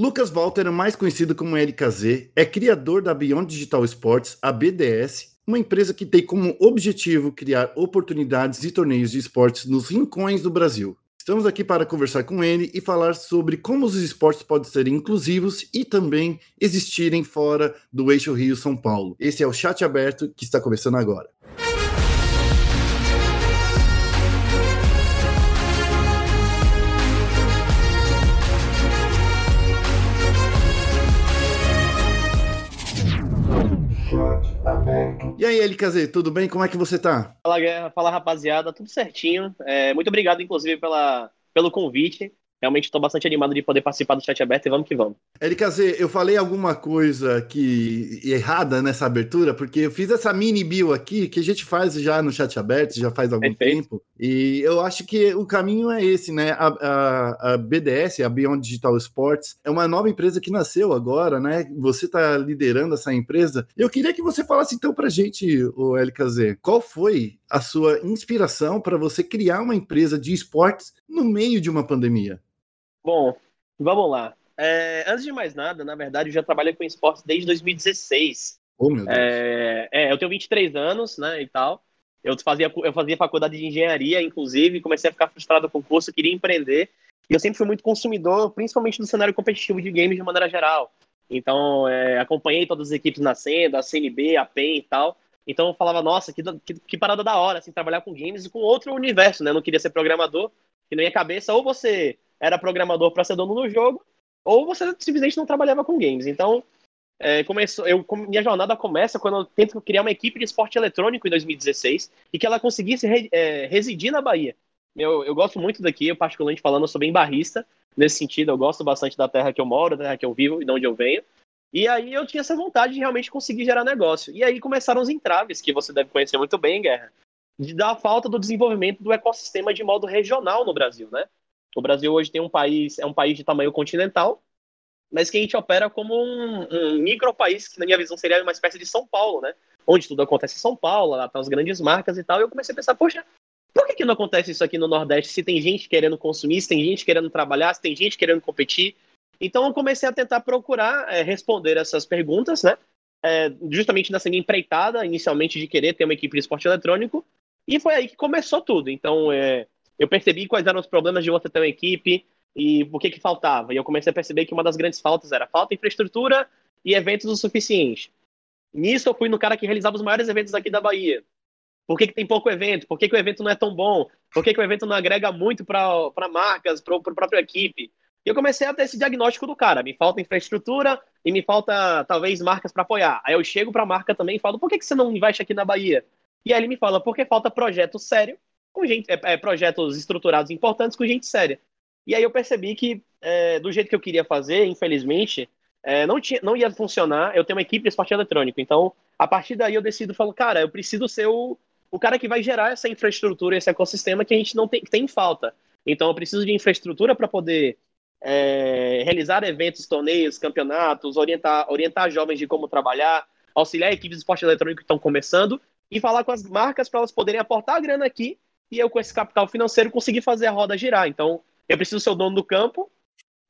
Lucas Walter, mais conhecido como LKZ, é criador da Beyond Digital Sports, a BDS, uma empresa que tem como objetivo criar oportunidades de torneios de esportes nos rincões do Brasil. Estamos aqui para conversar com ele e falar sobre como os esportes podem ser inclusivos e também existirem fora do eixo Rio-São Paulo. Esse é o chat aberto que está começando agora. E aí, LKZ, tudo bem? Como é que você tá? Fala, Guerra. Fala, rapaziada. Tudo certinho. É, muito obrigado, inclusive, pela, pelo convite. Realmente estou bastante animado de poder participar do chat aberto e vamos que vamos. LKZ, eu falei alguma coisa que errada nessa abertura, porque eu fiz essa mini bio aqui que a gente faz já no chat aberto, já faz algum Perfeito. tempo. E eu acho que o caminho é esse, né? A, a, a, BDS, a Beyond Digital Sports, é uma nova empresa que nasceu agora, né? Você está liderando essa empresa. Eu queria que você falasse então pra gente, o LKZ, qual foi a sua inspiração para você criar uma empresa de esportes no meio de uma pandemia? Bom, vamos lá. É, antes de mais nada, na verdade, eu já trabalho com esportes desde 2016. Oh, meu Deus. É, é, eu tenho 23 anos, né, e tal. Eu fazia, eu fazia faculdade de engenharia, inclusive, comecei a ficar frustrado com o curso, queria empreender. E eu sempre fui muito consumidor, principalmente do cenário competitivo de games de maneira geral. Então, é, acompanhei todas as equipes nascendo, a CNB, a PEN e tal. Então, eu falava, nossa, que, que, que parada da hora, assim, trabalhar com games e com outro universo, né? Eu não queria ser programador, que não ia cabeça, ou você era programador para ser dono do jogo, ou você simplesmente não trabalhava com games. Então, é, começou, eu, minha jornada começa quando eu tento criar uma equipe de esporte eletrônico em 2016 e que ela conseguisse re, é, residir na Bahia. Eu, eu gosto muito daqui, eu particularmente falando, eu sou bem barrista, nesse sentido, eu gosto bastante da terra que eu moro, da terra que eu vivo e de onde eu venho. E aí eu tinha essa vontade de realmente conseguir gerar negócio. E aí começaram os entraves, que você deve conhecer muito bem, Guerra, de da falta do desenvolvimento do ecossistema de modo regional no Brasil, né? O Brasil hoje tem um país, é um país de tamanho continental, mas que a gente opera como um, um micro país, que na minha visão seria uma espécie de São Paulo, né? Onde tudo acontece em São Paulo, lá estão as grandes marcas e tal. E eu comecei a pensar, poxa, por que, que não acontece isso aqui no Nordeste se tem gente querendo consumir, se tem gente querendo trabalhar, se tem gente querendo competir? Então eu comecei a tentar procurar é, responder essas perguntas, né? É, justamente nessa minha empreitada, inicialmente de querer ter uma equipe de esporte eletrônico, e foi aí que começou tudo. Então, é, eu percebi quais eram os problemas de você ter uma equipe e o que que faltava. E eu comecei a perceber que uma das grandes faltas era falta de infraestrutura e eventos o suficiente. Nisso eu fui no cara que realizava os maiores eventos aqui da Bahia. Por que, que tem pouco evento? Por que, que o evento não é tão bom? Por que, que o evento não agrega muito para marcas, para a própria equipe? E eu comecei a ter esse diagnóstico do cara. Me falta infraestrutura e me falta, talvez, marcas para apoiar. Aí eu chego para a marca também e falo, por que, que você não investe aqui na Bahia? E aí ele me fala, porque falta projeto sério com gente, é, é, projetos estruturados importantes com gente séria. E aí eu percebi que, é, do jeito que eu queria fazer, infelizmente, é, não, tinha, não ia funcionar. Eu tenho uma equipe de esporte eletrônico. Então, a partir daí eu decido, falo, cara, eu preciso ser o, o cara que vai gerar essa infraestrutura, esse ecossistema que a gente não tem, tem falta. Então, eu preciso de infraestrutura para poder é, realizar eventos, torneios, campeonatos, orientar, orientar jovens de como trabalhar, auxiliar equipes de esporte eletrônico que estão começando e falar com as marcas para elas poderem aportar a grana aqui e eu, com esse capital financeiro, consegui fazer a roda girar. Então, eu preciso ser o dono do campo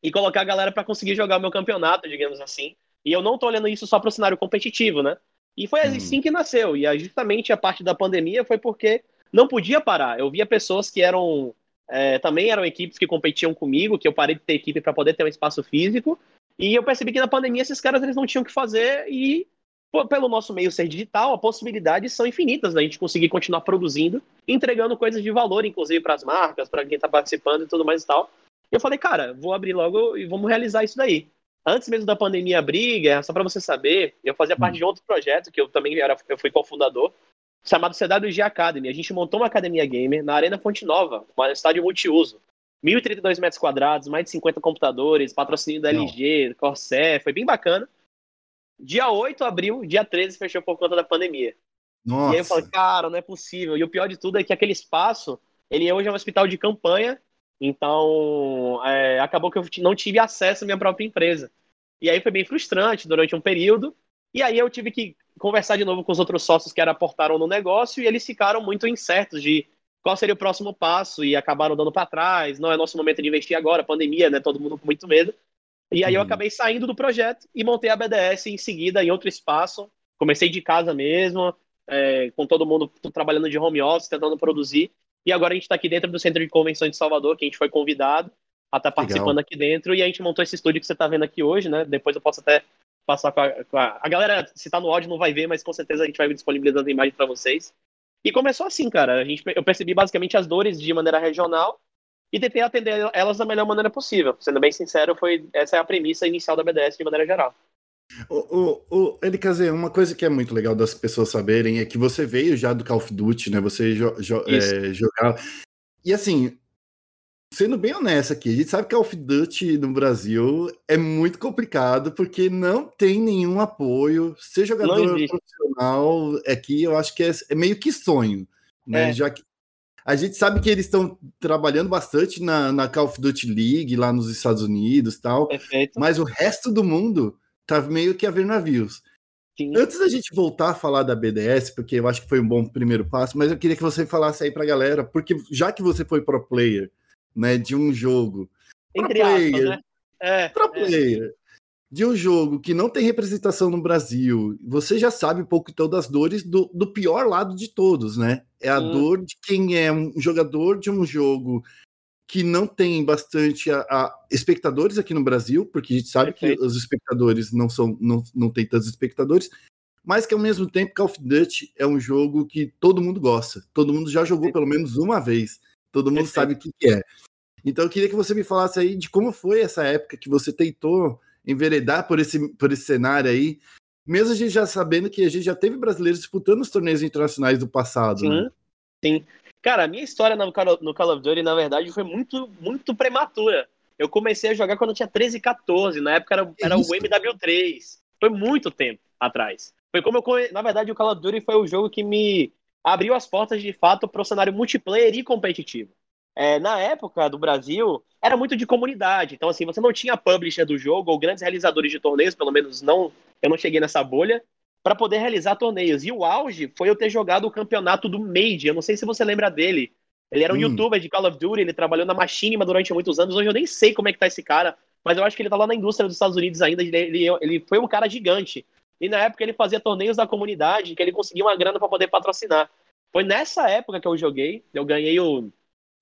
e colocar a galera para conseguir jogar o meu campeonato, digamos assim. E eu não tô olhando isso só para o cenário competitivo, né? E foi uhum. assim que nasceu. E justamente a parte da pandemia foi porque não podia parar. Eu via pessoas que eram. É, também eram equipes que competiam comigo, que eu parei de ter equipe para poder ter um espaço físico. E eu percebi que na pandemia esses caras eles não tinham o que fazer e pelo nosso meio ser digital, as possibilidades são infinitas da gente conseguir continuar produzindo, entregando coisas de valor, inclusive para as marcas, para quem está participando e tudo mais e tal. Eu falei, cara, vou abrir logo e vamos realizar isso daí. Antes mesmo da pandemia abrir, só para você saber, eu fazia parte de outro projeto que eu também era, eu fui cofundador, chamado CWG Academy. A gente montou uma academia gamer na Arena Fonte Nova, um estádio multiuso. 1.032 metros quadrados, mais de 50 computadores, patrocínio da LG, Corsair, foi bem bacana. Dia 8 abriu, dia 13 fechou por conta da pandemia. Nossa. E aí eu falei, cara, não é possível. E o pior de tudo é que aquele espaço, ele hoje é um hospital de campanha, então é, acabou que eu não tive acesso à minha própria empresa. E aí foi bem frustrante durante um período. E aí eu tive que conversar de novo com os outros sócios que era aportaram no negócio e eles ficaram muito incertos de qual seria o próximo passo e acabaram dando para trás. Não é nosso momento de investir agora, pandemia, né? Todo mundo com muito medo. E aí uhum. eu acabei saindo do projeto e montei a BDS em seguida em outro espaço. Comecei de casa mesmo, é, com todo mundo trabalhando de home office, tentando produzir. E agora a gente está aqui dentro do Centro de Convenções de Salvador, que a gente foi convidado a estar tá participando aqui dentro. E a gente montou esse estúdio que você está vendo aqui hoje, né? Depois eu posso até passar com a, com a... a galera, se está no áudio, não vai ver, mas com certeza a gente vai disponibilizando a imagem para vocês. E começou assim, cara. A gente, eu percebi basicamente as dores de maneira regional e tentei atender elas da melhor maneira possível. Sendo bem sincero, foi essa é a premissa inicial da BDS de maneira geral. O, o, o LKZ, uma coisa que é muito legal das pessoas saberem é que você veio já do Call of Duty, né? Você jo, jo, é, jogava. E assim, sendo bem honesto aqui, a gente sabe que Call of Duty no Brasil é muito complicado porque não tem nenhum apoio. Ser jogador profissional aqui, eu acho que é, é meio que sonho, né? É. Já que a gente sabe que eles estão trabalhando bastante na, na, Call of Duty League lá nos Estados Unidos tal, Perfeito. mas o resto do mundo tá meio que a ver navios. Sim. Antes da gente voltar a falar da BDS, porque eu acho que foi um bom primeiro passo, mas eu queria que você falasse aí pra galera, porque já que você foi pro player, né, de um jogo, Entre pro player, aspas, né? é, pro é. player, de um jogo que não tem representação no Brasil, você já sabe um pouco então das dores do, do pior lado de todos, né? É a hum. dor de quem é um jogador de um jogo que não tem bastante a, a espectadores aqui no Brasil, porque a gente sabe que os espectadores não são não, não tem tantos espectadores, mas que ao mesmo tempo Call of Duty é um jogo que todo mundo gosta, todo mundo já jogou pelo menos uma vez, todo mundo Perfeito. sabe o que, que é. Então eu queria que você me falasse aí de como foi essa época que você tentou enveredar por esse, por esse cenário aí, mesmo a gente já sabendo que a gente já teve brasileiros disputando os torneios internacionais do passado. Sim, né? sim. Cara, a minha história no Call, no Call of Duty, na verdade, foi muito, muito prematura. Eu comecei a jogar quando eu tinha 13, 14. Na época era, era o MW3. Foi muito tempo atrás. Foi como eu. Na verdade, o Call of Duty foi o jogo que me abriu as portas de fato para o cenário multiplayer e competitivo. É, na época do Brasil, era muito de comunidade. Então, assim, você não tinha publisher do jogo ou grandes realizadores de torneios, pelo menos não, eu não cheguei nessa bolha, para poder realizar torneios. E o auge foi eu ter jogado o campeonato do Made. Eu não sei se você lembra dele. Ele era um hum. youtuber de Call of Duty, ele trabalhou na Machinima durante muitos anos. Hoje eu nem sei como é que tá esse cara, mas eu acho que ele tá lá na indústria dos Estados Unidos ainda. Ele, ele, ele foi um cara gigante. E na época ele fazia torneios da comunidade, que ele conseguia uma grana para poder patrocinar. Foi nessa época que eu joguei. Eu ganhei o,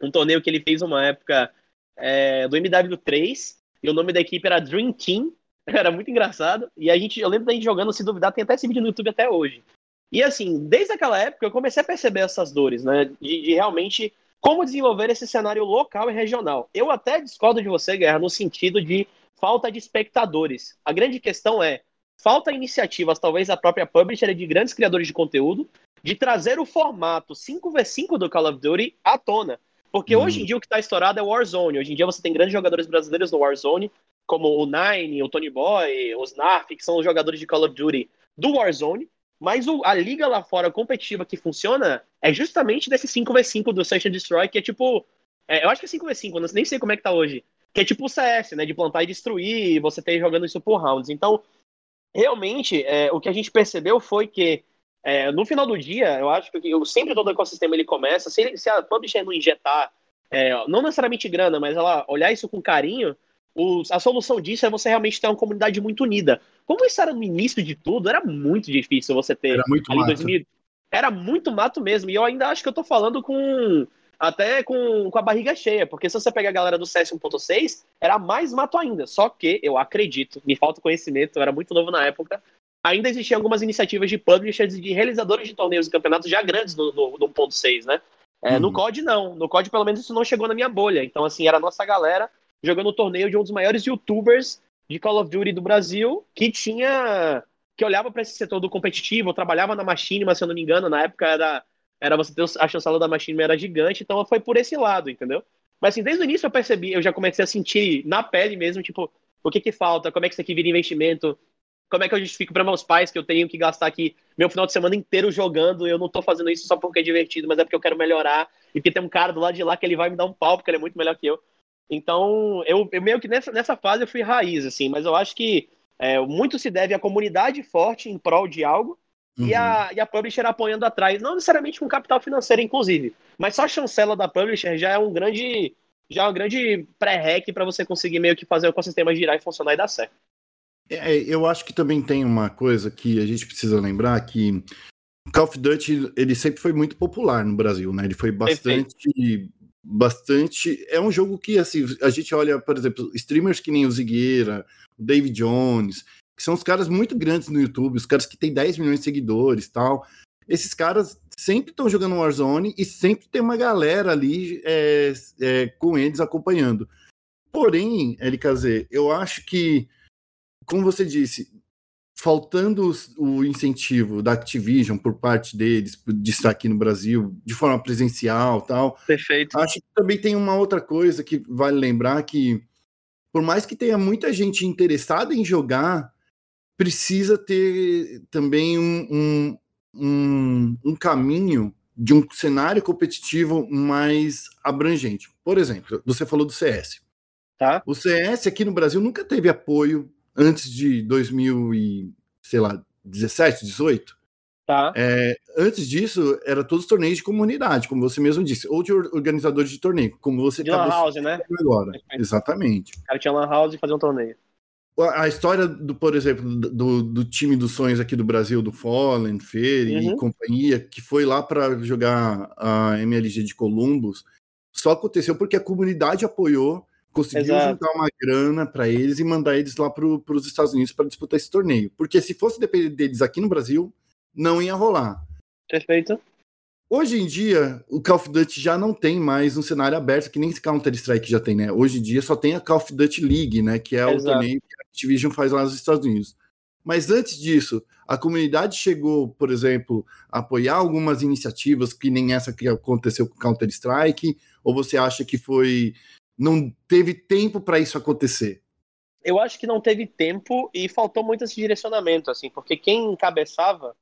um torneio que ele fez uma época é, do MW3, e o nome da equipe era Dream Team, era muito engraçado, e a gente, eu lembro da gente jogando, se duvidar, tem até esse vídeo no YouTube até hoje. E assim, desde aquela época eu comecei a perceber essas dores, né, de, de realmente como desenvolver esse cenário local e regional. Eu até discordo de você, Guerra, no sentido de falta de espectadores. A grande questão é, falta iniciativas, talvez a própria publisher de grandes criadores de conteúdo, de trazer o formato 5v5 do Call of Duty à tona. Porque hum. hoje em dia o que está estourado é o Warzone. Hoje em dia você tem grandes jogadores brasileiros no Warzone, como o Nine, o Tony Boy, os Narf, que são os jogadores de Call of Duty do Warzone. Mas o, a liga lá fora competitiva que funciona é justamente desse 5v5 do Search and Destroy, que é tipo. É, eu acho que é 5v5, nem sei como é que tá hoje. Que é tipo o CS, né? De plantar e destruir, você ter jogando isso por rounds. Então, realmente, é, o que a gente percebeu foi que é, no final do dia, eu acho que eu, sempre todo ecossistema ele começa, se, se a publisher não injetar, é, não necessariamente grana, mas ela olhar isso com carinho, o, a solução disso é você realmente ter uma comunidade muito unida. Como isso era no início de tudo, era muito difícil você ter. Era muito ali mato. 2000, era muito mato mesmo. E eu ainda acho que eu tô falando com. Até com, com a barriga cheia, porque se você pegar a galera do CS 1.6, era mais mato ainda. Só que eu acredito, me falta conhecimento, eu era muito novo na época, ainda existiam algumas iniciativas de publishers e de realizadores de torneios e campeonatos já grandes no, no, no 1.6, né? É, uhum. No COD, não. No COD, pelo menos, isso não chegou na minha bolha. Então, assim, era a nossa galera jogando o torneio de um dos maiores youtubers de Call of Duty do Brasil, que tinha. que olhava para esse setor do competitivo, trabalhava na Machine, mas se eu não me engano, na época era, era você ter a chancela da Machine era gigante, então foi por esse lado, entendeu? Mas assim, desde o início eu percebi, eu já comecei a sentir na pele mesmo, tipo, o que que falta, como é que isso aqui vira investimento, como é que eu justifico para meus pais que eu tenho que gastar aqui meu final de semana inteiro jogando? Eu não tô fazendo isso só porque é divertido, mas é porque eu quero melhorar. E porque tem um cara do lado de lá que ele vai me dar um pau, porque ele é muito melhor que eu. Então, eu, eu meio que nessa, nessa fase eu fui raiz, assim, mas eu acho que é, muito se deve à comunidade forte em prol de algo uhum. e, a, uhum. e a publisher apoiando atrás, não necessariamente com capital financeiro, inclusive, mas só a chancela da publisher já é um grande já é um grande pré-hack para você conseguir meio que fazer o ecossistema girar e funcionar e dar certo. É, eu acho que também tem uma coisa que a gente precisa lembrar que Call of Duty ele sempre foi muito popular no Brasil, né? Ele foi bastante Perfeito. bastante é um jogo que assim, a gente olha, por exemplo, streamers que nem o Zigueira, o David Jones, que são os caras muito grandes no YouTube, os caras que têm 10 milhões de seguidores, tal. Esses caras sempre estão jogando Warzone e sempre tem uma galera ali é, é, com eles acompanhando. Porém, LKZ, eu acho que, como você disse, faltando o incentivo da Activision por parte deles de estar aqui no Brasil de forma presencial tal. Perfeito. Acho que também tem uma outra coisa que vale lembrar que por mais que tenha muita gente interessada em jogar, precisa ter também um, um, um, um caminho de um cenário competitivo mais abrangente. Por exemplo, você falou do CS. Tá. O CS aqui no Brasil nunca teve apoio antes de 2000 e, sei lá, 17, 18. Tá. É, antes disso, era todos os torneios de comunidade, como você mesmo disse, ou de organizadores de torneio, como você de Lan House, né? Agora. Exatamente. O cara tinha Lan House e fazia um torneio. A história, do, por exemplo, do, do time dos sonhos aqui do Brasil, do Fallen, Fer uhum. e companhia, que foi lá para jogar a MLG de Columbus, só aconteceu porque a comunidade apoiou conseguiu Exato. juntar uma grana para eles e mandar eles lá para os Estados Unidos para disputar esse torneio. Porque se fosse depender deles aqui no Brasil, não ia rolar. Perfeito. Hoje em dia, o Call of Duty já não tem mais um cenário aberto, que nem esse Counter-Strike já tem, né? Hoje em dia só tem a Call of Duty League, né? Que é Exato. o torneio que a Activision faz lá nos Estados Unidos. Mas antes disso, a comunidade chegou, por exemplo, a apoiar algumas iniciativas que nem essa que aconteceu com Counter-Strike? Ou você acha que foi não teve tempo para isso acontecer? Eu acho que não teve tempo e faltou muito esse direcionamento, assim, porque quem encabeçava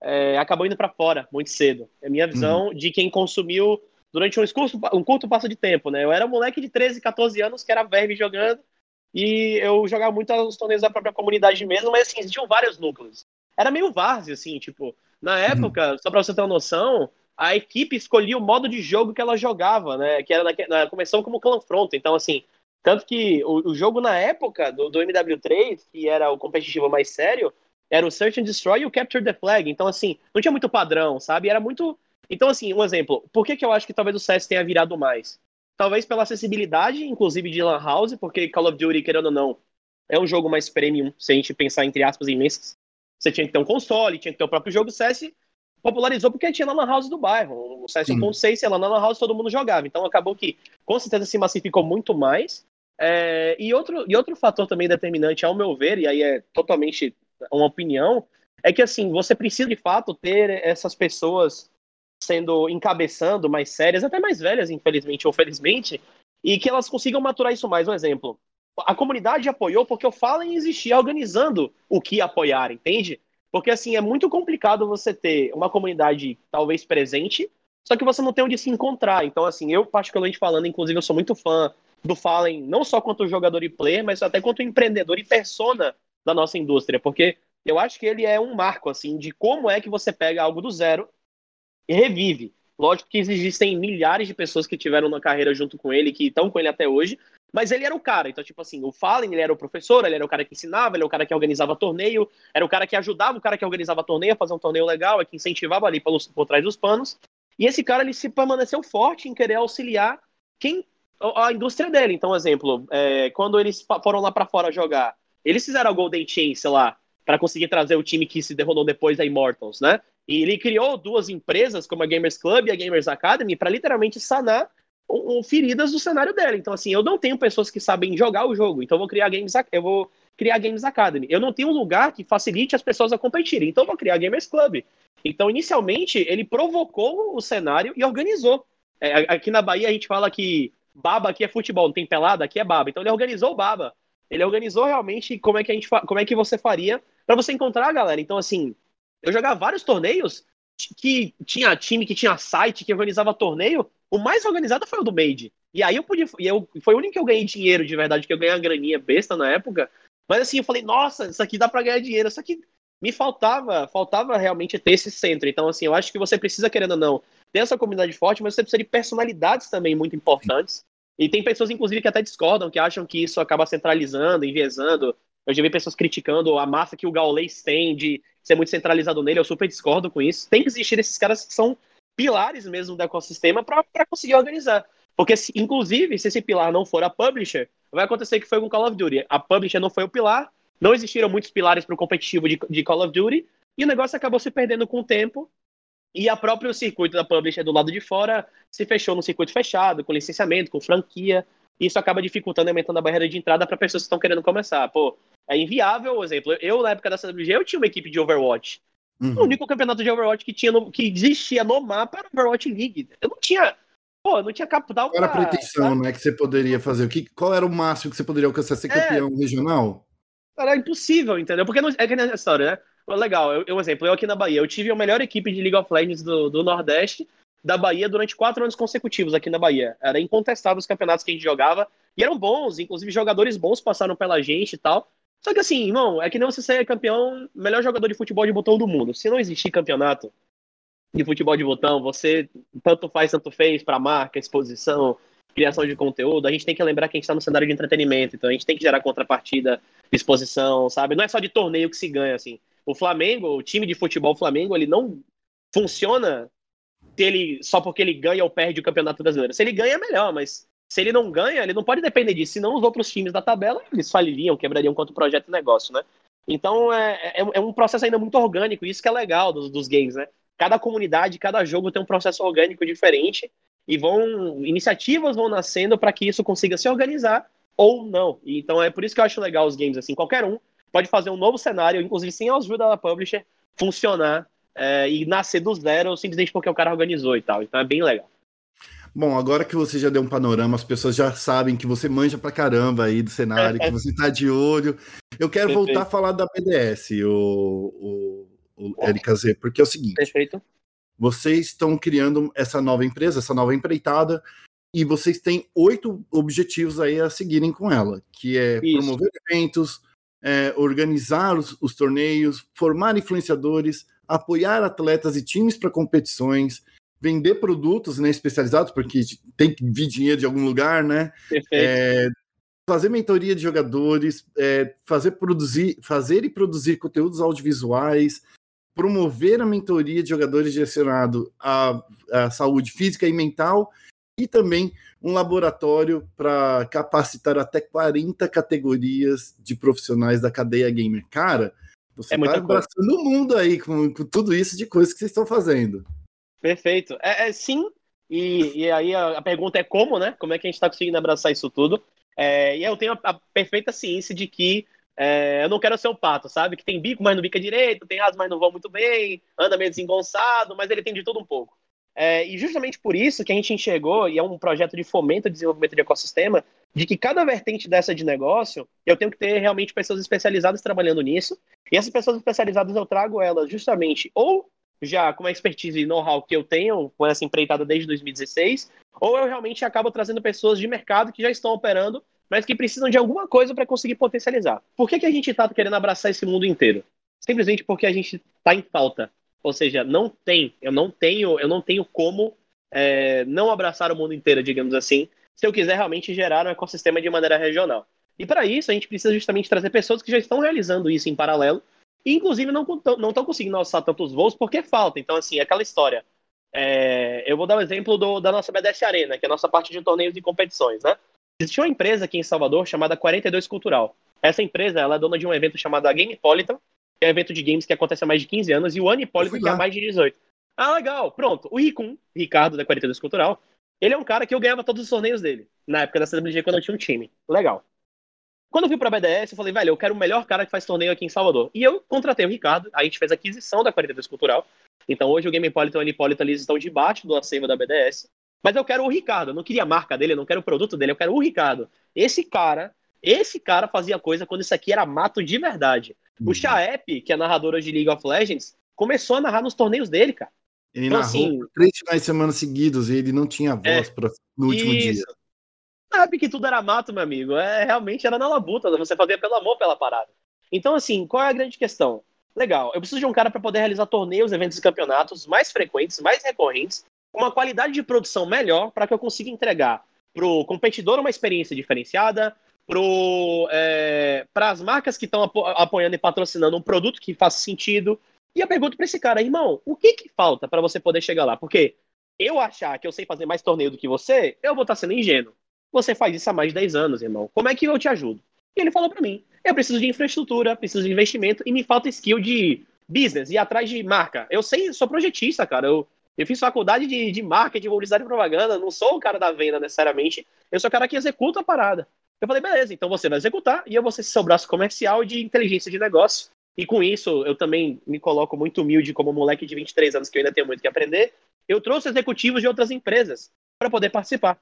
é, acabou indo para fora muito cedo. É a minha visão uhum. de quem consumiu durante um curto, um curto passo de tempo, né? Eu era um moleque de 13, 14 anos que era verme jogando e eu jogava muito os torneios da própria comunidade mesmo, mas assim, existiam vários núcleos. Era meio várzea, assim, tipo, na uhum. época, uhum. só pra você ter uma noção, a equipe escolhia o modo de jogo que ela jogava, né? Que era na, na começou como clã front. Então, assim, tanto que o, o, jogo na época do, do MW3, que era o competitivo mais sério, era o Search and Destroy e o Capture the Flag. Então, assim, não tinha muito padrão, sabe? Era muito. Então, assim, um exemplo. Por que, que eu acho que talvez o CS tenha virado mais? Talvez pela acessibilidade, inclusive de Lan House, porque Call of Duty, querendo ou não, é um jogo mais premium, se a gente pensar entre aspas imensas. Você tinha que ter um console, tinha que ter o próprio jogo. CS popularizou porque tinha na Lan House do bairro. O CS 1.6, sei lá, na Lan House todo mundo jogava. Então acabou que, com certeza, se massificou muito mais. É, e, outro, e outro fator também determinante, ao meu ver, e aí é totalmente uma opinião, é que, assim, você precisa, de fato, ter essas pessoas sendo encabeçando mais sérias, até mais velhas, infelizmente ou felizmente, e que elas consigam maturar isso mais. Um exemplo, a comunidade apoiou porque o Fallen existia organizando o que apoiar, entende? Porque, assim, é muito complicado você ter uma comunidade talvez presente, só que você não tem onde se encontrar. Então, assim, eu, particularmente falando, inclusive, eu sou muito fã do Fallen, não só quanto jogador e player, mas até quanto empreendedor e persona da nossa indústria, porque eu acho que ele é um marco, assim, de como é que você pega algo do zero e revive. Lógico que existem milhares de pessoas que tiveram na carreira junto com ele, que estão com ele até hoje, mas ele era o cara. Então, tipo assim, o Fallen, ele era o professor, ele era o cara que ensinava, ele era o cara que organizava torneio, era o cara que ajudava o cara que organizava torneio a fazer um torneio legal, é que incentivava ali por, por trás dos panos. E esse cara, ele se permaneceu forte em querer auxiliar quem a indústria dele. Então, exemplo, é, quando eles foram lá para fora jogar, eles fizeram a Golden Chain, sei lá, para conseguir trazer o time que se derrotou depois da Immortals, né? E ele criou duas empresas, como a Gamers Club e a Gamers Academy, para literalmente sanar um, feridas do cenário dela. Então, assim, eu não tenho pessoas que sabem jogar o jogo, então eu vou criar Games, eu vou criar Games Academy. Eu não tenho um lugar que facilite as pessoas a competirem, então eu vou criar Gamers Club. Então, inicialmente, ele provocou o cenário e organizou. É, aqui na Bahia a gente fala que baba aqui é futebol, não tem pelada, aqui é baba. Então ele organizou o baba. Ele organizou realmente como é que a gente como é que você faria para você encontrar a galera. Então assim, eu jogava vários torneios que tinha time que tinha site que organizava torneio, o mais organizado foi o do Made. E aí eu podia. E eu, foi o único que eu ganhei dinheiro de verdade, que eu ganhei uma graninha besta na época. Mas assim, eu falei, nossa, isso aqui dá para ganhar dinheiro. Só que me faltava, faltava realmente ter esse centro. Então, assim, eu acho que você precisa, querendo ou não, ter essa comunidade forte, mas você precisa de personalidades também muito importantes E tem pessoas, inclusive, que até discordam, que acham que isso acaba centralizando, enviesando. Eu já vi pessoas criticando a massa que o Gaules tem de ser muito centralizado nele. Eu super discordo com isso. Tem que existir esses caras que são pilares mesmo do ecossistema para conseguir organizar. Porque, se, inclusive, se esse pilar não for a publisher, vai acontecer que foi com Call of Duty. A publisher não foi o pilar, não existiram muitos pilares para o competitivo de, de Call of Duty, e o negócio acabou se perdendo com o tempo. E a próprio circuito da publisher do lado de fora se fechou no circuito fechado, com licenciamento, com franquia. E isso acaba dificultando e aumentando a barreira de entrada para pessoas que estão querendo começar. Pô, é inviável, por exemplo. Eu, na época da CWG, eu tinha uma equipe de Overwatch. Uhum. O único campeonato de Overwatch que, tinha no, que existia no mapa era Overwatch League. Eu não tinha. Pô, não tinha capital Qual era a pretensão, né, que você poderia fazer? O que, qual era o máximo que você poderia alcançar? Ser é. campeão é, regional? Era impossível, entendeu? Porque não, é que nem a história, né? Legal, eu, eu, exemplo, eu aqui na Bahia, eu tive a melhor equipe de League of Legends do, do Nordeste da Bahia durante quatro anos consecutivos aqui na Bahia. Era incontestável os campeonatos que a gente jogava, e eram bons, inclusive jogadores bons passaram pela gente e tal. Só que assim, irmão, é que nem você ser campeão, melhor jogador de futebol de botão do mundo. Se não existir campeonato de futebol de botão, você tanto faz, tanto fez para marca, exposição, criação de conteúdo, a gente tem que lembrar que a gente está no cenário de entretenimento, então a gente tem que gerar contrapartida, exposição, sabe? Não é só de torneio que se ganha, assim. O Flamengo, o time de futebol Flamengo, ele não funciona ele, só porque ele ganha ou perde o Campeonato Brasileiro. Se ele ganha, é melhor, mas se ele não ganha, ele não pode depender disso. Senão os outros times da tabela, eles faliriam, quebrariam quanto projeto e negócio, né? Então é, é, é, um processo ainda muito orgânico, isso que é legal dos, dos games, né? Cada comunidade, cada jogo tem um processo orgânico diferente e vão iniciativas vão nascendo para que isso consiga se organizar ou não. Então é por isso que eu acho legal os games assim, qualquer um pode fazer um novo cenário, inclusive sem a ajuda da publisher, funcionar é, e nascer do zero simplesmente porque o cara organizou e tal. Então é bem legal. Bom, agora que você já deu um panorama, as pessoas já sabem que você manja pra caramba aí do cenário, que você tá de olho. Eu quero Perfeito. voltar a falar da BDS, o, o, o Erika Z, porque é o seguinte. Perfeito. Vocês estão criando essa nova empresa, essa nova empreitada, e vocês têm oito objetivos aí a seguirem com ela, que é Isso. promover eventos, é, organizar os, os, torneios, formar influenciadores, apoiar atletas e times para competições, vender produtos né, especializados, porque tem que vir dinheiro de algum lugar, né? É, fazer mentoria de jogadores, é, fazer produzir, fazer e produzir conteúdos audiovisuais, promover a mentoria de jogadores direcionado à, à saúde física e mental e também um laboratório para capacitar até 40 categorias de profissionais da cadeia gamer. Cara, você está é abraçando o mundo aí com, com, tudo isso de coisas que vocês estão fazendo. Perfeito. É, é sim, e, e aí a, a, pergunta é como, né? Como é que a gente está conseguindo abraçar isso tudo? É, e eu tenho a, a, perfeita ciência de que é, eu não quero ser o pato, sabe? Que tem bico, mas não bica direito, tem asas, mas não vão muito bem, anda meio desengonçado, mas ele tem de tudo um pouco. É, e justamente por isso que a gente enxergou, e é um projeto de fomento e desenvolvimento de ecossistema, de que cada vertente dessa de negócio, eu tenho que ter realmente pessoas especializadas trabalhando nisso. E essas pessoas especializadas eu trago elas justamente ou já com a expertise e know-how que eu tenho com essa empreitada desde 2016, ou eu realmente acabo trazendo pessoas de mercado que já estão operando, mas que precisam de alguma coisa para conseguir potencializar. Por que, que a gente está querendo abraçar esse mundo inteiro? Simplesmente porque a gente está em falta ou seja, não tem, eu não tenho, eu não tenho como é, não abraçar o mundo inteiro, digamos assim, se eu quiser realmente gerar um ecossistema de maneira regional. E para isso a gente precisa justamente trazer pessoas que já estão realizando isso em paralelo e inclusive não estão conseguindo alçar tantos voos porque falta. Então assim, aquela história. É, eu vou dar o um exemplo do, da nossa BDS Arena, que é a nossa parte de torneios e competições, né? Existia uma empresa aqui em Salvador chamada 42 Cultural. Essa empresa ela é dona de um evento chamado Gamepolitan, é um evento de games que acontece há mais de 15 anos, e o Ano Hipólito, que é há mais de 18. Ah, legal, pronto. O Ricum, Ricardo, da 42 Cultural, ele é um cara que eu ganhava todos os torneios dele, na época da CWG, quando eu tinha um time. Legal. Quando eu fui pra BDS, eu falei, velho, eu quero o melhor cara que faz torneio aqui em Salvador. E eu contratei o Ricardo, a gente fez a aquisição da 42 Cultural. Então hoje o Game Hipólito e o Anipólito eles estão debaixo do acervo da BDS. Mas eu quero o Ricardo, eu não queria a marca dele, eu não quero o produto dele, eu quero o Ricardo. Esse cara, esse cara fazia coisa quando isso aqui era mato de verdade. O uhum. Chaep, que é narrador de League of Legends, começou a narrar nos torneios dele, cara. Ele então, narrou assim, três finais de semana seguidos e ele não tinha voz é, pra, no último isso. dia. Sabe que tudo era mato, meu amigo. É, realmente era na labuta, você fazia pelo amor pela parada. Então, assim, qual é a grande questão? Legal, eu preciso de um cara para poder realizar torneios, eventos e campeonatos mais frequentes, mais recorrentes, com uma qualidade de produção melhor, para que eu consiga entregar pro competidor uma experiência diferenciada, é, para as marcas que estão apo apoiando e patrocinando um produto que faça sentido. E eu pergunto para esse cara, irmão, o que, que falta para você poder chegar lá? Porque eu achar que eu sei fazer mais torneio do que você, eu vou estar tá sendo ingênuo. Você faz isso há mais de 10 anos, irmão. Como é que eu te ajudo? E ele falou para mim: eu preciso de infraestrutura, preciso de investimento e me falta skill de business e atrás de marca. Eu sei, sou projetista, cara. Eu, eu fiz faculdade de, de marketing, publicidade e propaganda. Não sou o cara da venda necessariamente. Eu sou o cara que executa a parada. Eu falei, beleza, então você vai executar e eu vou ser seu braço comercial de inteligência de negócio. E com isso, eu também me coloco muito humilde como moleque de 23 anos, que eu ainda tenho muito que aprender. Eu trouxe executivos de outras empresas para poder participar.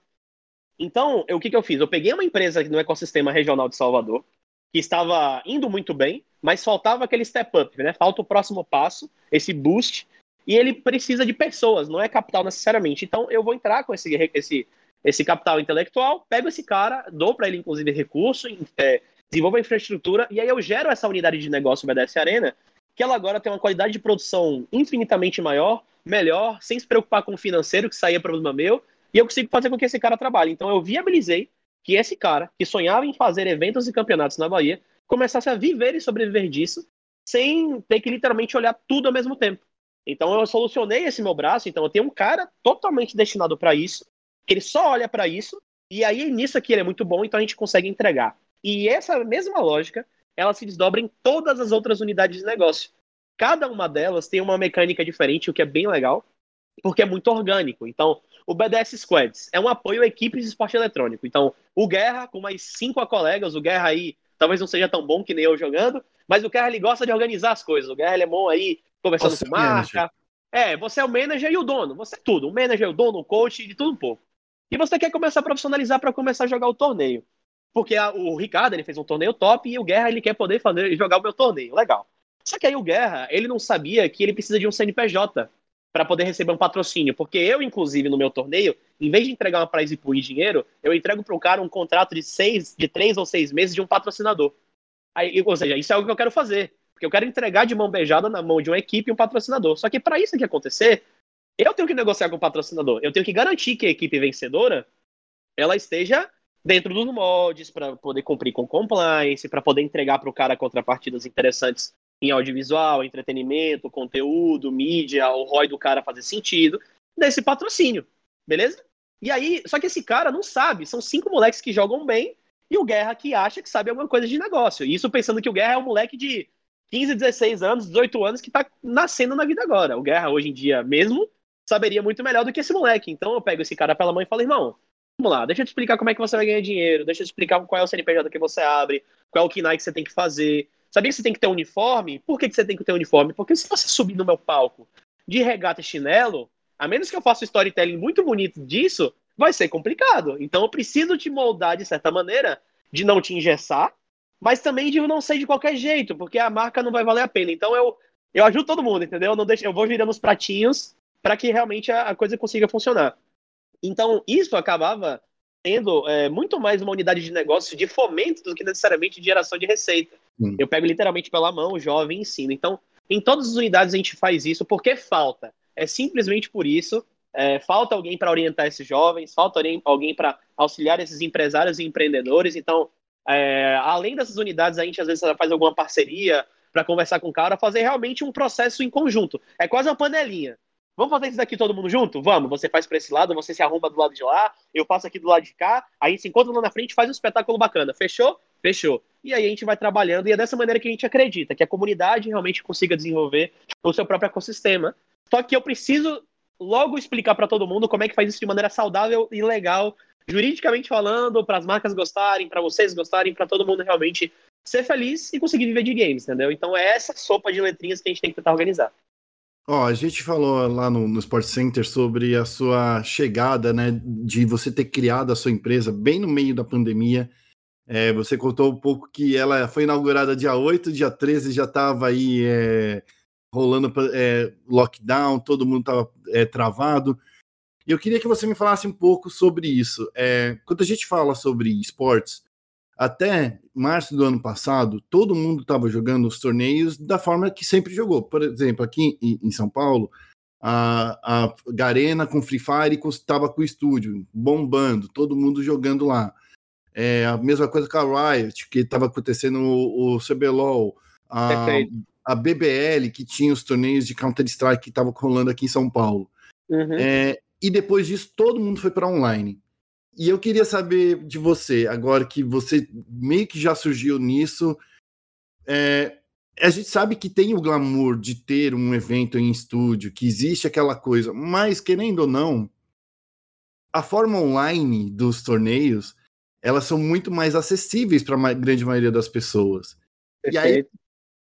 Então, eu, o que, que eu fiz? Eu peguei uma empresa no ecossistema regional de Salvador, que estava indo muito bem, mas faltava aquele step up, né? Falta o próximo passo, esse boost, e ele precisa de pessoas, não é capital necessariamente. Então, eu vou entrar com esse, esse esse capital intelectual, pego esse cara, dou para ele, inclusive, recurso, é, desenvolvo a infraestrutura, e aí eu gero essa unidade de negócio BDS Arena, que ela agora tem uma qualidade de produção infinitamente maior, melhor, sem se preocupar com o financeiro, que saía problema meu, e eu consigo fazer com que esse cara trabalhe. Então eu viabilizei que esse cara, que sonhava em fazer eventos e campeonatos na Bahia, começasse a viver e sobreviver disso, sem ter que literalmente olhar tudo ao mesmo tempo. Então eu solucionei esse meu braço, então eu tenho um cara totalmente destinado para isso, que ele só olha para isso, e aí nisso aqui ele é muito bom, então a gente consegue entregar. E essa mesma lógica, ela se desdobra em todas as outras unidades de negócio. Cada uma delas tem uma mecânica diferente, o que é bem legal, porque é muito orgânico. Então, o BDS Squads é um apoio a equipes de esporte eletrônico. Então, o Guerra, com mais cinco colegas, o Guerra aí talvez não seja tão bom que nem eu jogando, mas o Guerra ele gosta de organizar as coisas. O Guerra ele é bom aí conversando Nossa, com marca. É, você é o manager e o dono, você é tudo. O manager, o dono, o coach, de tudo um pouco e você quer começar a profissionalizar para começar a jogar o torneio. Porque a, o Ricardo ele fez um torneio top e o Guerra ele quer poder fazer, jogar o meu torneio. Legal. Só que aí o Guerra, ele não sabia que ele precisa de um CNPJ para poder receber um patrocínio. Porque eu, inclusive, no meu torneio, em vez de entregar uma prize pool e dinheiro, eu entrego para o cara um contrato de seis, de três ou seis meses de um patrocinador. Aí, ou seja, isso é algo que eu quero fazer. Porque eu quero entregar de mão beijada na mão de uma equipe um patrocinador. Só que para isso que acontecer, eu tenho que negociar com o patrocinador. Eu tenho que garantir que a equipe vencedora ela esteja dentro dos moldes para poder cumprir com compliance, para poder entregar para o cara contrapartidas interessantes em audiovisual, entretenimento, conteúdo, mídia, o ROI do cara fazer sentido desse patrocínio, beleza? E aí, só que esse cara não sabe, são cinco moleques que jogam bem e o Guerra que acha que sabe alguma coisa de negócio. Isso pensando que o Guerra é um moleque de 15, 16 anos, 18 anos que tá nascendo na vida agora. O Guerra hoje em dia mesmo saberia muito melhor do que esse moleque. Então eu pego esse cara pela mão e falo, irmão, vamos lá, deixa eu te explicar como é que você vai ganhar dinheiro, deixa eu te explicar qual é o CNPJ que você abre, qual é o KINAI que você tem que fazer. Sabia que você tem que ter um uniforme? Por que, que você tem que ter um uniforme? Porque se você subir no meu palco de regata e chinelo, a menos que eu faça um storytelling muito bonito disso, vai ser complicado. Então eu preciso te moldar de certa maneira, de não te engessar, mas também de não ser de qualquer jeito, porque a marca não vai valer a pena. Então eu, eu ajudo todo mundo, entendeu? Eu, não deixo, eu vou virando os pratinhos para que realmente a, a, coisa consiga funcionar. Então, isso acabava tendo é, muito mais uma unidade de negócio de fomento do que necessariamente de geração de receita. Hum. Eu pego literalmente pela mão, o jovem e ensino. Então, em todas as unidades a gente faz isso porque falta. É simplesmente por isso. É, falta alguém para orientar esses jovens, falta alguém para auxiliar esses empresários e empreendedores. Então, é, além dessas unidades, a gente às vezes faz alguma parceria para conversar com o cara, fazer realmente um processo em conjunto. É quase uma panelinha. Vamos fazer isso daqui todo mundo junto? Vamos. Você faz para esse lado, você se arruma do lado de lá, eu passo aqui do lado de cá, aí se encontra lá na frente faz um espetáculo bacana. Fechou? Fechou. E aí a gente vai trabalhando e é dessa maneira que a gente acredita, que a comunidade realmente consiga desenvolver o seu próprio ecossistema. Só que eu preciso logo explicar para todo mundo como é que faz isso de maneira saudável e legal, juridicamente falando, para as marcas gostarem, para vocês gostarem, para todo mundo realmente ser feliz e conseguir viver de games, entendeu? Então é essa sopa de letrinhas que a gente tem que tentar organizar. Ó, a gente falou lá no, no Sport Center sobre a sua chegada, né, de você ter criado a sua empresa bem no meio da pandemia. É, você contou um pouco que ela foi inaugurada dia 8, dia 13 já estava aí é, rolando é, lockdown, todo mundo estava é, travado. E eu queria que você me falasse um pouco sobre isso. É, quando a gente fala sobre esportes, até março do ano passado, todo mundo estava jogando os torneios da forma que sempre jogou. Por exemplo, aqui em, São Paulo, a, a Garena com Free Fire estava com o estúdio bombando, todo mundo jogando lá. É, a mesma coisa com a Riot, que estava acontecendo o, o CBLOL, a, a BBL, que tinha os torneios de Counter-Strike que estavam rolando aqui em São Paulo. Uhum. É, e depois disso, todo mundo foi para online. E eu queria saber de você, agora que você meio que já surgiu nisso, é, a gente sabe que tem o glamour de ter um evento em estúdio, que existe aquela coisa, mas querendo ou não, a forma online dos torneios, elas são muito mais acessíveis para a grande maioria das pessoas. Perfeito. E aí,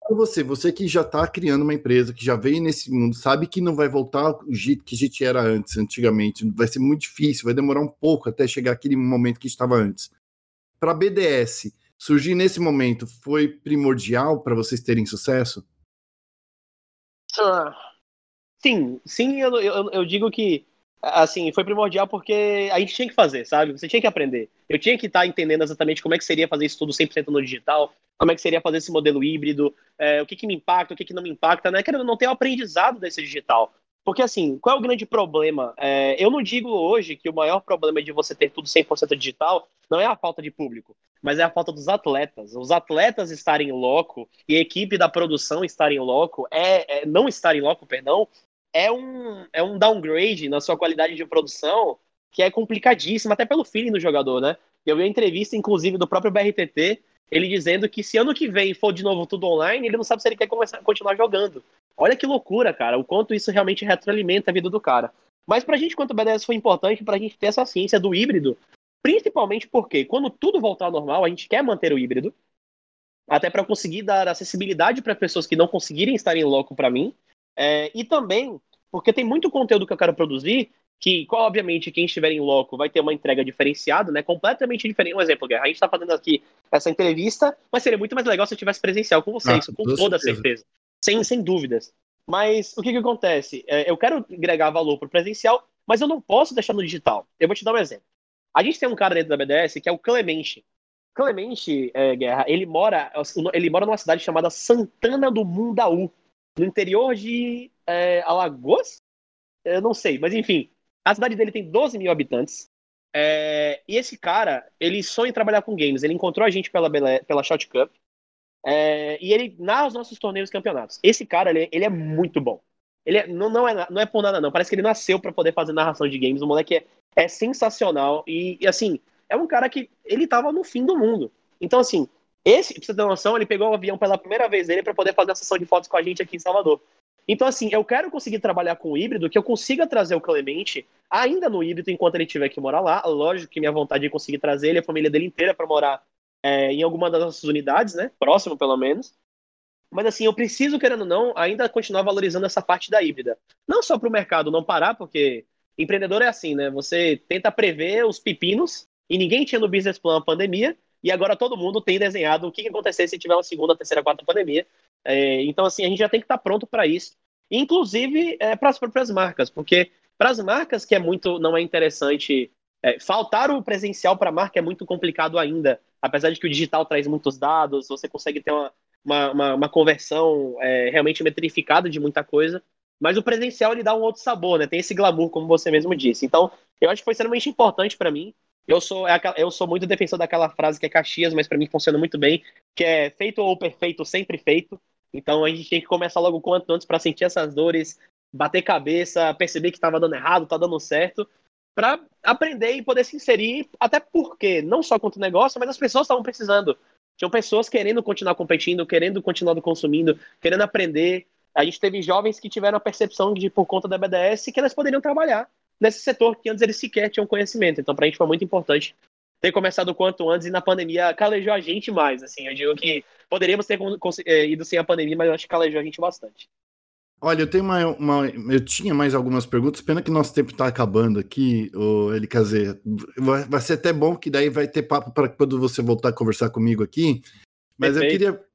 para você, você que já está criando uma empresa, que já veio nesse mundo, sabe que não vai voltar o jeito que a gente era antes, antigamente, vai ser muito difícil, vai demorar um pouco até chegar aquele momento que estava antes. Para BDS, surgir nesse momento foi primordial para vocês terem sucesso? Ah, sim, sim, eu, eu, eu, digo que assim, foi primordial porque a gente tinha que fazer, sabe? Você tinha que aprender. Eu tinha que estar tá entendendo exatamente como é que seria fazer isso tudo 100% no digital, como é que seria fazer esse modelo híbrido, é, o que, que me impacta, o que, que não me impacta, né? Querendo não ter o aprendizado desse digital. Porque, assim, qual é o grande problema? É, eu não digo hoje que o maior problema de você ter tudo 100% digital não é a falta de público, mas é a falta dos atletas. Os atletas estarem loco e a equipe da produção estarem loco, é, é não estarem loco, perdão, é um, é um downgrade na sua qualidade de produção que é complicadíssimo, até pelo feeling do jogador, né? Eu vi uma entrevista, inclusive, do próprio BRTT, ele dizendo que se ano que vem for de novo tudo online, ele não sabe se ele quer começar, continuar jogando. Olha que loucura, cara, o quanto isso realmente retroalimenta a vida do cara. Mas pra gente, quanto o BDS foi importante pra gente ter essa ciência do híbrido, principalmente porque quando tudo voltar ao normal, a gente quer manter o híbrido, até para conseguir dar acessibilidade para pessoas que não conseguirem estar em loco para mim, é, e também porque tem muito conteúdo que eu quero produzir que, obviamente, quem estiver em loco vai ter uma entrega diferenciada, né? Completamente diferente. Um exemplo, Guerra, a gente está fazendo aqui essa entrevista, mas seria muito mais legal se eu tivesse presencial com vocês, ah, com toda certeza. certeza sem, sem dúvidas. Mas o que, que acontece? É, eu quero agregar valor para o presencial, mas eu não posso deixar no digital. Eu vou te dar um exemplo. A gente tem um cara dentro da BDS que é o Clemente. Clemente, é, Guerra, ele mora, ele mora numa cidade chamada Santana do Mundaú, no interior de é, Alagoas? Eu não sei, mas enfim. A cidade dele tem 12 mil habitantes. É, e esse cara, ele sonha em trabalhar com games. Ele encontrou a gente pela, pela Shot Cup. É, e ele narra os nossos torneios e campeonatos. Esse cara, ele, ele é muito bom. Ele é, não, não, é, não é por nada, não. Parece que ele nasceu para poder fazer narração de games. O moleque é, é sensacional. E, e, assim, é um cara que ele tava no fim do mundo. Então, assim, esse, pra você ter noção, ele pegou o avião pela primeira vez dele para poder fazer a sessão de fotos com a gente aqui em Salvador. Então, assim, eu quero conseguir trabalhar com o híbrido, que eu consiga trazer o Clemente ainda no híbrido enquanto ele tiver que morar lá. Lógico que minha vontade é conseguir trazer ele, a família dele inteira, para morar é, em alguma das nossas unidades, né? Próximo, pelo menos. Mas assim, eu preciso, querendo ou não, ainda continuar valorizando essa parte da híbrida. Não só para o mercado não parar, porque empreendedor é assim, né? Você tenta prever os pepinos e ninguém tinha no business plan a pandemia, e agora todo mundo tem desenhado o que, que acontecer se tiver uma segunda, terceira, quarta pandemia. É, então, assim, a gente já tem que estar tá pronto para isso. Inclusive é, para as próprias marcas, porque para as marcas que é muito, não é interessante. É, faltar o presencial para a marca é muito complicado ainda apesar de que o digital traz muitos dados, você consegue ter uma, uma, uma, uma conversão é, realmente metrificada de muita coisa, mas o presencial ele dá um outro sabor, né? Tem esse glamour, como você mesmo disse. Então, eu acho que foi extremamente importante para mim. Eu sou, é eu sou muito defensor daquela frase que é Caxias, mas para mim funciona muito bem, que é feito ou perfeito, sempre feito. Então a gente tem que começar logo quanto antes para sentir essas dores, bater cabeça, perceber que estava dando errado, tá dando certo, para aprender e poder se inserir, até porque, não só quanto negócio, mas as pessoas estavam precisando. Tinham pessoas querendo continuar competindo, querendo continuar consumindo, querendo aprender. A gente teve jovens que tiveram a percepção de, por conta da BDS, que elas poderiam trabalhar nesse setor que antes eles sequer tinham conhecimento. Então, para a gente foi muito importante ter começado o quanto antes e na pandemia calejou a gente mais. Assim, eu digo que poderíamos ter é, ido sem a pandemia, mas eu acho que calejou a gente bastante. Olha, eu tenho uma, uma, Eu tinha mais algumas perguntas, pena que nosso tempo está acabando aqui, o Elikaze. Vai, vai ser até bom que daí vai ter papo para quando você voltar a conversar comigo aqui. Mas Perfeito. eu queria,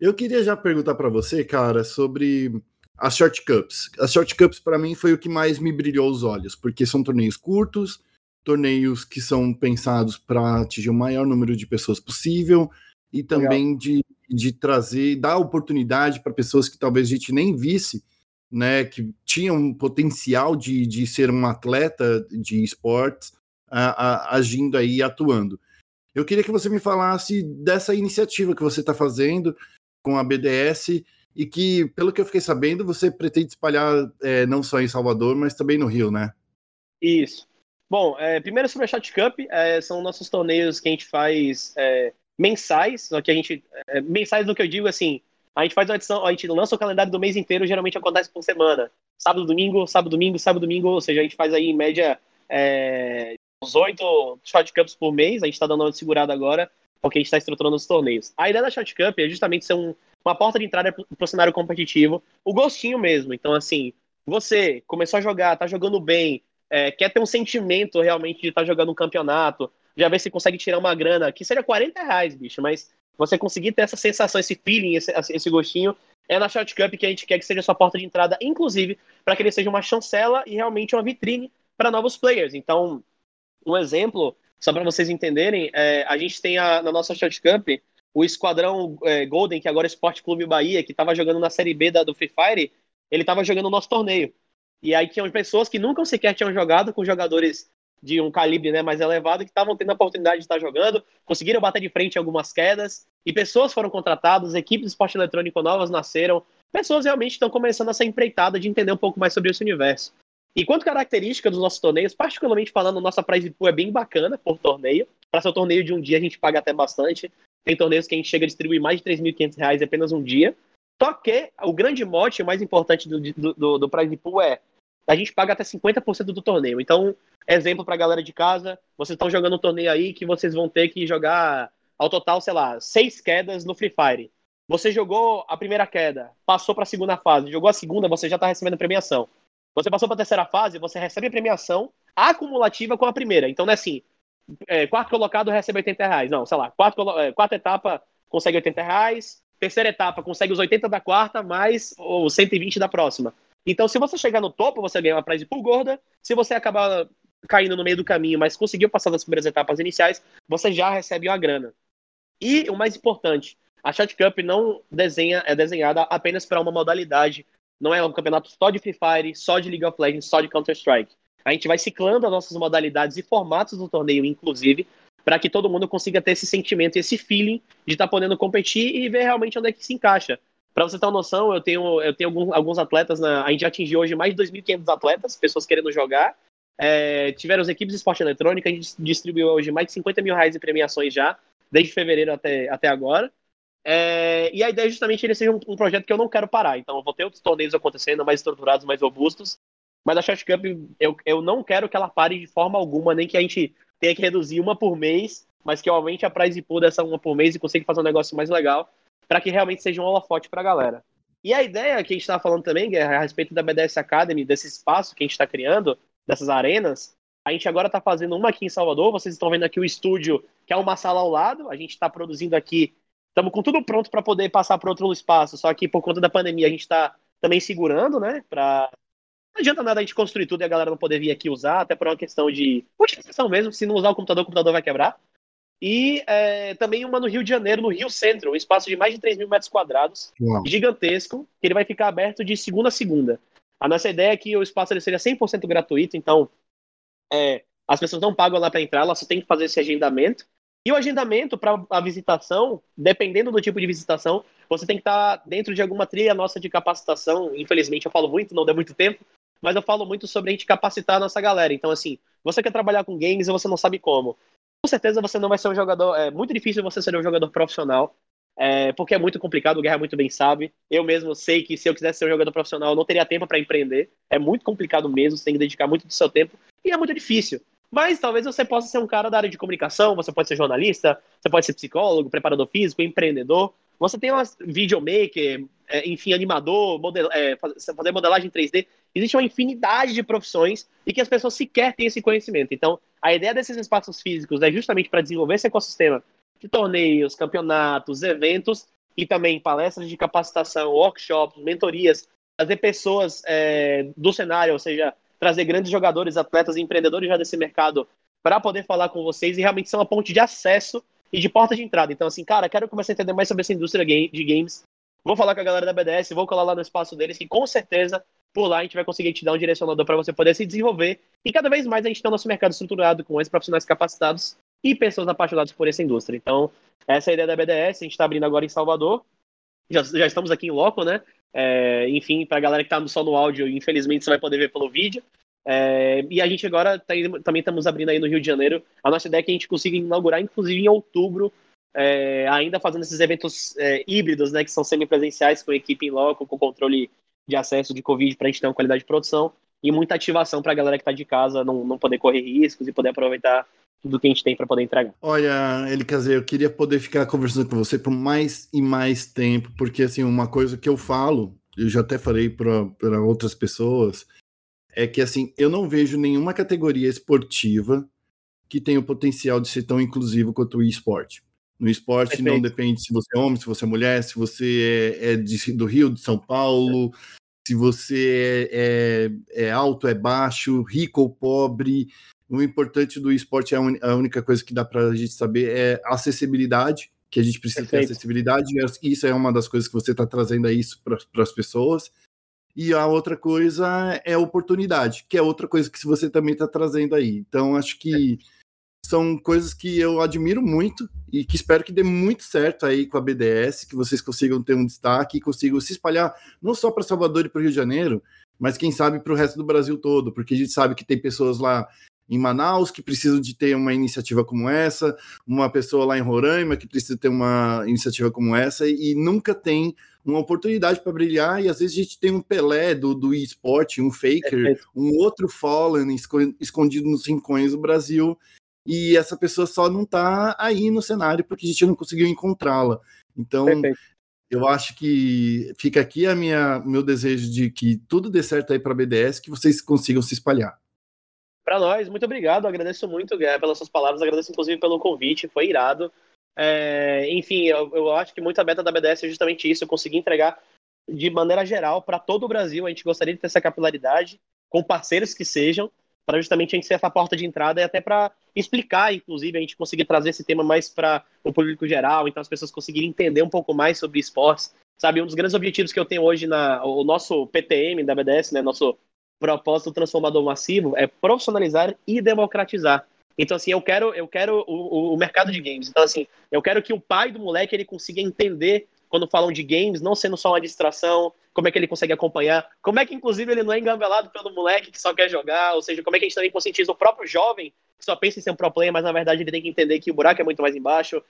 eu queria já perguntar para você, cara, sobre as short cups. As short cups para mim foi o que mais me brilhou os olhos, porque são torneios curtos, torneios que são pensados para atingir o maior número de pessoas possível e também de de trazer, dar oportunidade para pessoas que talvez a gente nem visse né, que tinha um potencial de, de ser um atleta de esportes, a, a, agindo aí, atuando. Eu queria que você me falasse dessa iniciativa que você está fazendo com a BDS e que, pelo que eu fiquei sabendo, você pretende espalhar é, não só em Salvador, mas também no Rio, né? Isso. Bom, é, primeiro sobre a Shot Cup, é, são nossos torneios que a gente faz é, mensais, só que a gente. É, mensais no que eu digo assim, a gente faz uma edição, a gente lança o calendário do mês inteiro, geralmente acontece por semana. Sábado, domingo, sábado, domingo, sábado, domingo, ou seja, a gente faz aí em média é, uns oito Shot Cups por mês, a gente está dando uma segurada agora, porque a gente está estruturando os torneios. A ideia da Shot Cup é justamente ser um, uma porta de entrada para o cenário competitivo, o gostinho mesmo. Então, assim, você começou a jogar, tá jogando bem, é, quer ter um sentimento realmente de estar tá jogando um campeonato, já ver se consegue tirar uma grana, que seja 40 reais, bicho, mas você conseguir ter essa sensação, esse feeling, esse, esse gostinho, é na Shot Cup que a gente quer que seja sua porta de entrada, inclusive para que ele seja uma chancela e realmente uma vitrine para novos players. Então, um exemplo, só para vocês entenderem, é, a gente tem a, na nossa Shot Cup o Esquadrão é, Golden, que agora é Esporte Clube Bahia, que estava jogando na Série B da, do Free Fire, ele estava jogando o nosso torneio. E aí tinham pessoas que nunca sequer tinham jogado com jogadores de um calibre né, mais elevado que estavam tendo a oportunidade de estar jogando, conseguiram bater de frente em algumas quedas, e pessoas foram contratadas, equipes de esporte eletrônico novas nasceram, pessoas realmente estão começando essa empreitada de entender um pouco mais sobre esse universo. E quanto característica dos nossos torneios, particularmente falando, nossa prize pool é bem bacana por torneio. Para ser um torneio de um dia, a gente paga até bastante. Tem torneios que a gente chega a distribuir mais de R$ 3.500 em apenas um dia. Só que o grande mote, o mais importante do, do, do, do prize pool é a gente paga até 50% do torneio. Então, exemplo para a galera de casa, vocês estão jogando um torneio aí que vocês vão ter que jogar ao total, sei lá, seis quedas no Free Fire. Você jogou a primeira queda, passou para a segunda fase, jogou a segunda, você já está recebendo premiação. Você passou para a terceira fase, você recebe a premiação acumulativa com a primeira. Então não é assim, é, quarto colocado recebe 80 reais. Não, sei lá, quarto, é, quarta etapa consegue 80 reais, terceira etapa consegue os 80 da quarta, mais os 120 da próxima. Então, se você chegar no topo, você ganha uma prize pool gorda. Se você acabar caindo no meio do caminho, mas conseguiu passar das primeiras etapas iniciais, você já recebe uma grana. E o mais importante, a Shot Cup não desenha, é desenhada apenas para uma modalidade. Não é um campeonato só de Free Fire, só de League of Legends, só de Counter-Strike. A gente vai ciclando as nossas modalidades e formatos do torneio, inclusive, para que todo mundo consiga ter esse sentimento e esse feeling de estar tá podendo competir e ver realmente onde é que se encaixa. Para você ter uma noção, eu tenho, eu tenho alguns, alguns atletas, na, a gente já atingiu hoje mais de 2.500 atletas, pessoas querendo jogar. É, tiveram as equipes de esporte eletrônico, a gente distribuiu hoje mais de 50 mil reais em premiações já, desde fevereiro até, até agora. É, e a ideia é justamente ele seja um, um, projeto que eu não quero parar. Então, eu vou ter outros torneios acontecendo, mais estruturados, mais robustos. Mas a Shot Cup, eu, eu não quero que ela pare de forma alguma, nem que a gente tenha que reduzir uma por mês, mas que aumente a prize pool dessa uma por mês e consiga fazer um negócio mais legal para que realmente seja um holofote para a galera. E a ideia que a gente estava falando também, Guerra, a respeito da BDS Academy, desse espaço que a gente está criando, dessas arenas, a gente agora está fazendo uma aqui em Salvador. Vocês estão vendo aqui o estúdio, que é uma sala ao lado. A gente está produzindo aqui, estamos com tudo pronto para poder passar para outro espaço. Só que por conta da pandemia a gente está também segurando, né? Pra... Não adianta nada a gente construir tudo e a galera não poder vir aqui usar, até por uma questão de utilização mesmo. Se não usar o computador, o computador vai quebrar. E é, também uma no Rio de Janeiro, no Rio Centro, um espaço de mais de 3 mil metros quadrados, Uau. gigantesco, que ele vai ficar aberto de segunda a segunda. A nossa ideia é que o espaço ele seja 100% gratuito, então é, as pessoas não pagam lá para entrar, elas só têm que fazer esse agendamento. E o agendamento para a visitação, dependendo do tipo de visitação, você tem que estar tá dentro de alguma trilha nossa de capacitação. Infelizmente, eu falo muito, não deu muito tempo, mas eu falo muito sobre a gente capacitar a nossa galera. Então, assim, você quer trabalhar com games e você não sabe como com certeza você não vai ser um jogador. É muito difícil você ser um jogador profissional. É, porque é muito complicado, o Guerra muito bem sabe. Eu mesmo sei que se eu quisesse ser um jogador profissional, eu não teria tempo para empreender. É muito complicado mesmo, você tem que dedicar muito do seu tempo. E é muito difícil. Mas talvez você possa ser um cara da área de comunicação, você pode ser jornalista, você pode ser psicólogo, preparador físico, empreendedor. Você tem uma videomaker, é, enfim, animador, model, é, fazer modelagem 3D. Existe uma infinidade de profissões e que as pessoas sequer têm esse conhecimento. Então, a ideia desses espaços físicos é justamente para desenvolver esse ecossistema de torneios, campeonatos, eventos e também palestras de capacitação, workshops, mentorias, trazer pessoas é, do cenário, ou seja, trazer grandes jogadores, atletas e empreendedores já desse mercado para poder falar com vocês e realmente ser uma ponte de acesso e de porta de entrada. Então, assim, cara, quero começar a entender mais sobre essa indústria de games. Vou falar com a galera da BDS, vou colar lá no espaço deles, que com certeza por lá a gente vai conseguir te dar um direcionador para você poder se desenvolver. E cada vez mais a gente tem o nosso mercado estruturado com esses profissionais capacitados e pessoas apaixonadas por essa indústria. Então, essa é a ideia da BDS. A gente está abrindo agora em Salvador. Já, já estamos aqui em loco, né? É, enfim, para a galera que está só no áudio, infelizmente você vai poder ver pelo vídeo. É, e a gente agora tá, também estamos abrindo aí no Rio de Janeiro. A nossa ideia é que a gente consiga inaugurar, inclusive em outubro, é, ainda fazendo esses eventos é, híbridos, né, que são semipresenciais, com equipe em loco, com controle de acesso de Covid para a gente ter uma qualidade de produção e muita ativação para a galera que está de casa não, não poder correr riscos e poder aproveitar tudo que a gente tem para poder entregar. Olha, ele quer dizer, eu queria poder ficar conversando com você por mais e mais tempo, porque assim, uma coisa que eu falo, eu já até falei para outras pessoas, é que assim, eu não vejo nenhuma categoria esportiva que tenha o potencial de ser tão inclusivo quanto o esporte. No esporte Perfeito. não depende se você é homem, se você é mulher, se você é, é de, do Rio, de São Paulo, se você é, é, é, alto, é baixo, rico ou pobre. O importante do esporte, é a, única coisa que dá para a gente saber é a acessibilidade, que a gente precisa Perfeito. ter acessibilidade, e isso é uma das coisas que você está trazendo aí para as pessoas. E a outra coisa é oportunidade, que é outra coisa que você também está trazendo aí. Então, acho que são coisas que eu admiro muito e que espero que dê muito certo aí com a BDS, que vocês consigam ter um destaque e consigam se espalhar não só para Salvador e para o Rio de Janeiro, mas quem sabe para o resto do Brasil todo, porque a gente sabe que tem pessoas lá em Manaus que precisam de ter uma iniciativa como essa, uma pessoa lá em Roraima que precisa ter uma iniciativa como essa e, nunca tem uma oportunidade para brilhar e às vezes a gente tem um Pelé do, do esporte, um Faker, é um outro Fallen escondido nos rincões do Brasil e essa pessoa só não está aí no cenário porque a gente não conseguiu encontrá-la. Então, Perfeito. eu acho que fica aqui a minha meu desejo de que tudo dê certo aí para a BDS, que vocês consigam se espalhar. Para nós, muito obrigado, agradeço muito Guerra, pelas suas palavras, agradeço inclusive pelo convite, foi irado. É, enfim, eu, eu, acho que muito a meta da BDS é justamente isso, eu consegui entregar de maneira geral para todo o Brasil, a gente gostaria de ter essa capilaridade, com parceiros que sejam, para justamente a gente ser essa porta de entrada e até para explicar, inclusive, a gente conseguir trazer esse tema mais para o público geral, então as pessoas conseguirem entender um pouco mais sobre esportes. Sabe, um dos grandes objetivos que eu tenho hoje na o nosso PTM da BDS, né, nosso propósito transformador massivo é profissionalizar e democratizar. Então, assim, eu quero, eu quero o, o, mercado de games. Então, assim, eu quero que o pai do moleque ele consiga entender quando falam de games, não sendo só uma distração, como é que ele consegue acompanhar, como é que, inclusive, ele não é engambelado pelo moleque que só quer jogar, ou seja, como é que a gente também conscientiza o próprio jovem que só pensa em ser um pro player, mas na verdade ele tem que entender que o buraco é muito mais embaixo,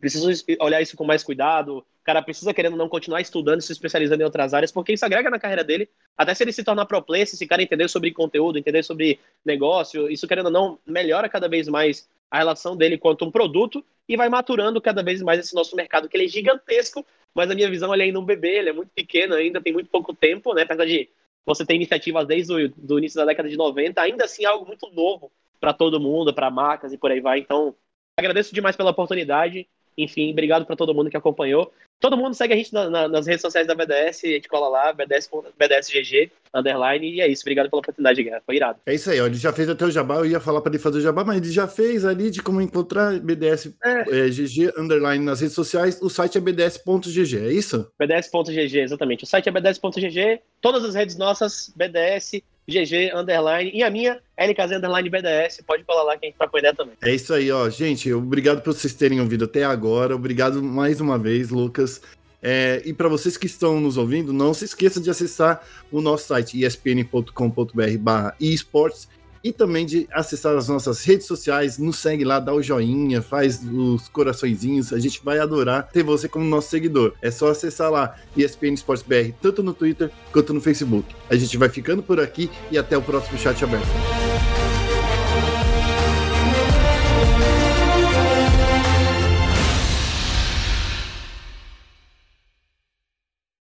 precisa olhar isso com mais cuidado, o cara precisa, querendo não, continuar estudando, se especializando em outras áreas, porque isso agrega na carreira dele, até se ele se tornar pro player, se esse cara entender sobre conteúdo, entender sobre negócio, isso, querendo ou não, melhora cada vez mais a relação dele quanto um produto e vai maturando cada vez mais esse nosso mercado, que ele é gigantesco, mas a minha visão ele é ainda um bebê, ele é muito pequeno ainda, tem muito pouco tempo, né? Apesar de você ter iniciativas desde o início da década de 90, ainda assim é algo muito novo para todo mundo, para marcas e por aí vai. Então, agradeço demais pela oportunidade. Enfim, obrigado para todo mundo que acompanhou. Todo mundo segue a gente na, na, nas redes sociais da BDS, a gente cola lá, BDS, BDSGG, underline, e é isso. Obrigado pela oportunidade, Guerra. Foi irado. É isso aí, ó. Ele já fez até o jabá, eu ia falar para ele fazer o jabá, mas ele já fez ali de como encontrar BDS é. É, GG, underline nas redes sociais. O site é bds.gg, é isso? bds.gg, exatamente. O site é bds.gg, todas as redes nossas, BDS, GG underline e a minha LKZ underline BDS. Pode falar lá que a gente com ideia também. É isso aí, ó. Gente, obrigado por vocês terem ouvido até agora. Obrigado mais uma vez, Lucas. É, e para vocês que estão nos ouvindo, não se esqueça de acessar o nosso site espn.com.br esportes e também de acessar as nossas redes sociais, nos segue lá, dá o joinha, faz os coraçõezinhos, a gente vai adorar ter você como nosso seguidor. É só acessar lá ESPN Esportes BR, tanto no Twitter quanto no Facebook. A gente vai ficando por aqui e até o próximo chat aberto.